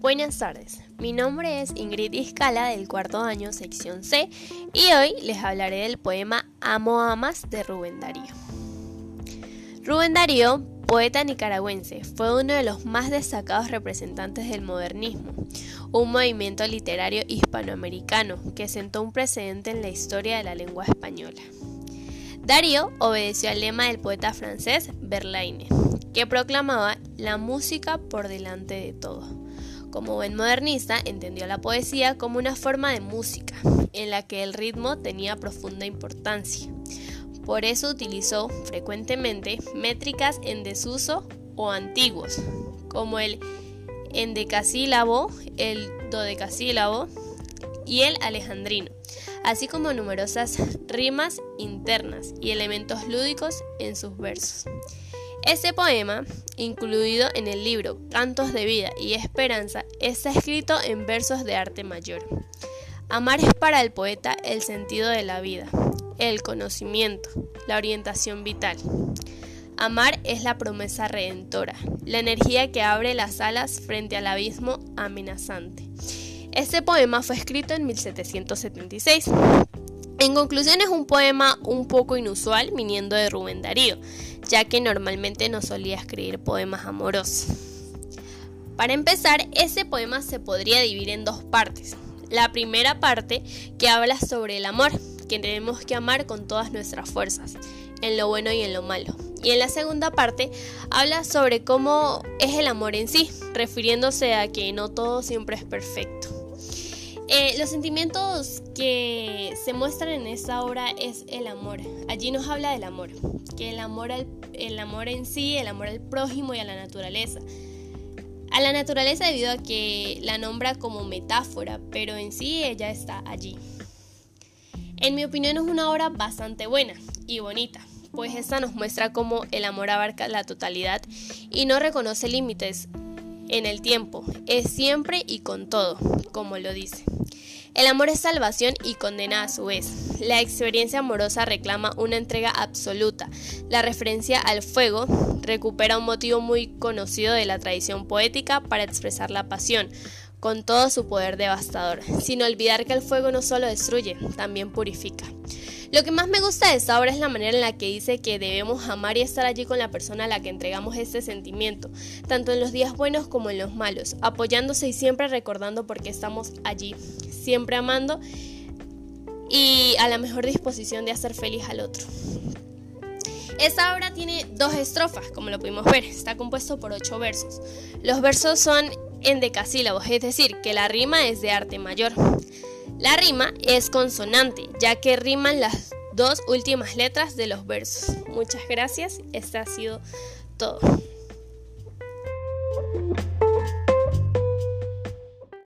Buenas tardes, mi nombre es Ingrid Iscala del cuarto año, sección C, y hoy les hablaré del poema Amo Amas de Rubén Darío. Rubén Darío, poeta nicaragüense, fue uno de los más destacados representantes del modernismo, un movimiento literario hispanoamericano que sentó un precedente en la historia de la lengua española. Darío obedeció al lema del poeta francés Verlaine, que proclamaba la música por delante de todo. Como buen modernista, entendió la poesía como una forma de música, en la que el ritmo tenía profunda importancia. Por eso utilizó frecuentemente métricas en desuso o antiguos, como el endecasílabo, el dodecasílabo y el alejandrino, así como numerosas rimas internas y elementos lúdicos en sus versos. Este poema, incluido en el libro Cantos de Vida y Esperanza, está escrito en versos de arte mayor. Amar es para el poeta el sentido de la vida, el conocimiento, la orientación vital. Amar es la promesa redentora, la energía que abre las alas frente al abismo amenazante. Este poema fue escrito en 1776. En conclusión es un poema un poco inusual viniendo de Rubén Darío, ya que normalmente no solía escribir poemas amorosos. Para empezar, ese poema se podría dividir en dos partes. La primera parte que habla sobre el amor, que tenemos que amar con todas nuestras fuerzas, en lo bueno y en lo malo. Y en la segunda parte habla sobre cómo es el amor en sí, refiriéndose a que no todo siempre es perfecto. Eh, los sentimientos que se muestran en esta obra es el amor. Allí nos habla del amor, que el amor, el amor en sí, el amor al prójimo y a la naturaleza. A la naturaleza debido a que la nombra como metáfora, pero en sí ella está allí. En mi opinión es una obra bastante buena y bonita, pues esta nos muestra cómo el amor abarca la totalidad y no reconoce límites en el tiempo, es siempre y con todo, como lo dice. El amor es salvación y condena a su vez. La experiencia amorosa reclama una entrega absoluta. La referencia al fuego recupera un motivo muy conocido de la tradición poética para expresar la pasión, con todo su poder devastador, sin olvidar que el fuego no solo destruye, también purifica. Lo que más me gusta de esta obra es la manera en la que dice que debemos amar y estar allí con la persona a la que entregamos este sentimiento, tanto en los días buenos como en los malos, apoyándose y siempre recordando por qué estamos allí, siempre amando y a la mejor disposición de hacer feliz al otro. Esta obra tiene dos estrofas, como lo pudimos ver, está compuesto por ocho versos. Los versos son en decasílabos, es decir, que la rima es de arte mayor. La rima es consonante, ya que riman las dos últimas letras de los versos. Muchas gracias, este ha sido todo.